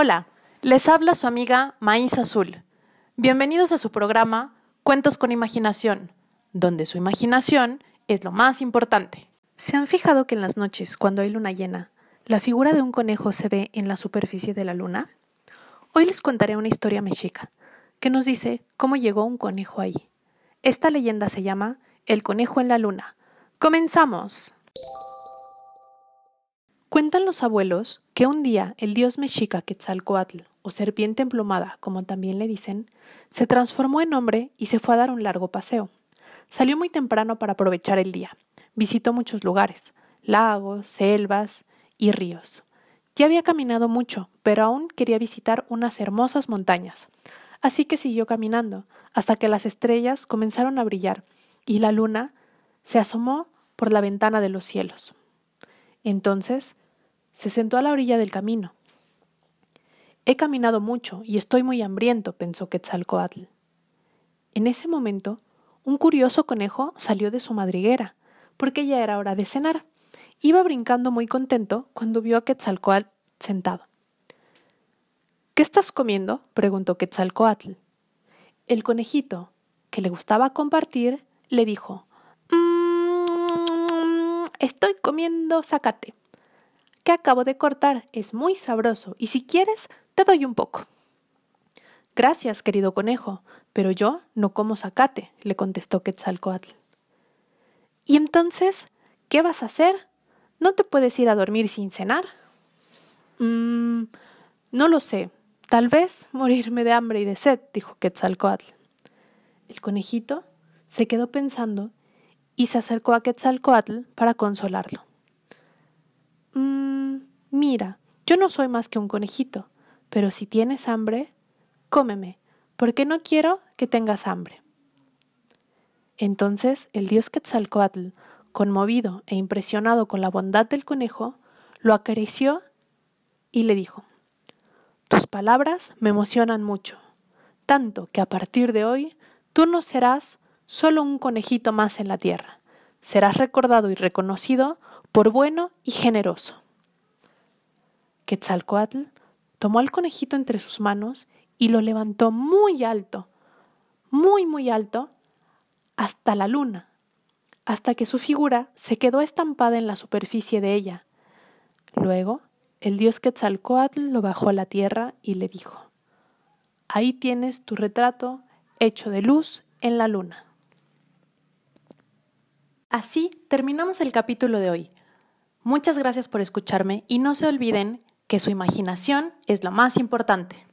Hola, les habla su amiga Maíz Azul. Bienvenidos a su programa Cuentos con Imaginación, donde su imaginación es lo más importante. ¿Se han fijado que en las noches, cuando hay luna llena, la figura de un conejo se ve en la superficie de la luna? Hoy les contaré una historia mexica que nos dice cómo llegó un conejo ahí. Esta leyenda se llama El conejo en la luna. ¡Comenzamos! Cuentan los abuelos que un día el dios mexica Quetzalcoatl, o serpiente emplumada, como también le dicen, se transformó en hombre y se fue a dar un largo paseo. Salió muy temprano para aprovechar el día. Visitó muchos lugares, lagos, selvas y ríos. Ya había caminado mucho, pero aún quería visitar unas hermosas montañas. Así que siguió caminando, hasta que las estrellas comenzaron a brillar y la luna se asomó por la ventana de los cielos. Entonces se sentó a la orilla del camino. He caminado mucho y estoy muy hambriento, pensó Quetzalcoatl. En ese momento, un curioso conejo salió de su madriguera, porque ya era hora de cenar. Iba brincando muy contento cuando vio a Quetzalcoatl sentado. ¿Qué estás comiendo? preguntó Quetzalcoatl. El conejito, que le gustaba compartir, le dijo Estoy comiendo zacate, que acabo de cortar. Es muy sabroso y si quieres, te doy un poco. Gracias, querido conejo, pero yo no como zacate, le contestó Quetzalcoatl. ¿Y entonces qué vas a hacer? ¿No te puedes ir a dormir sin cenar? Mmm, no lo sé. Tal vez morirme de hambre y de sed, dijo Quetzalcoatl. El conejito se quedó pensando y se acercó a Quetzalcoatl para consolarlo. Mira, yo no soy más que un conejito, pero si tienes hambre, cómeme, porque no quiero que tengas hambre. Entonces el dios Quetzalcoatl, conmovido e impresionado con la bondad del conejo, lo acarició y le dijo, Tus palabras me emocionan mucho, tanto que a partir de hoy tú no serás solo un conejito más en la tierra. Serás recordado y reconocido por bueno y generoso. Quetzalcoatl tomó al conejito entre sus manos y lo levantó muy alto, muy, muy alto, hasta la luna, hasta que su figura se quedó estampada en la superficie de ella. Luego, el dios Quetzalcoatl lo bajó a la tierra y le dijo, Ahí tienes tu retrato hecho de luz en la luna. Así terminamos el capítulo de hoy. Muchas gracias por escucharme y no se olviden que su imaginación es lo más importante.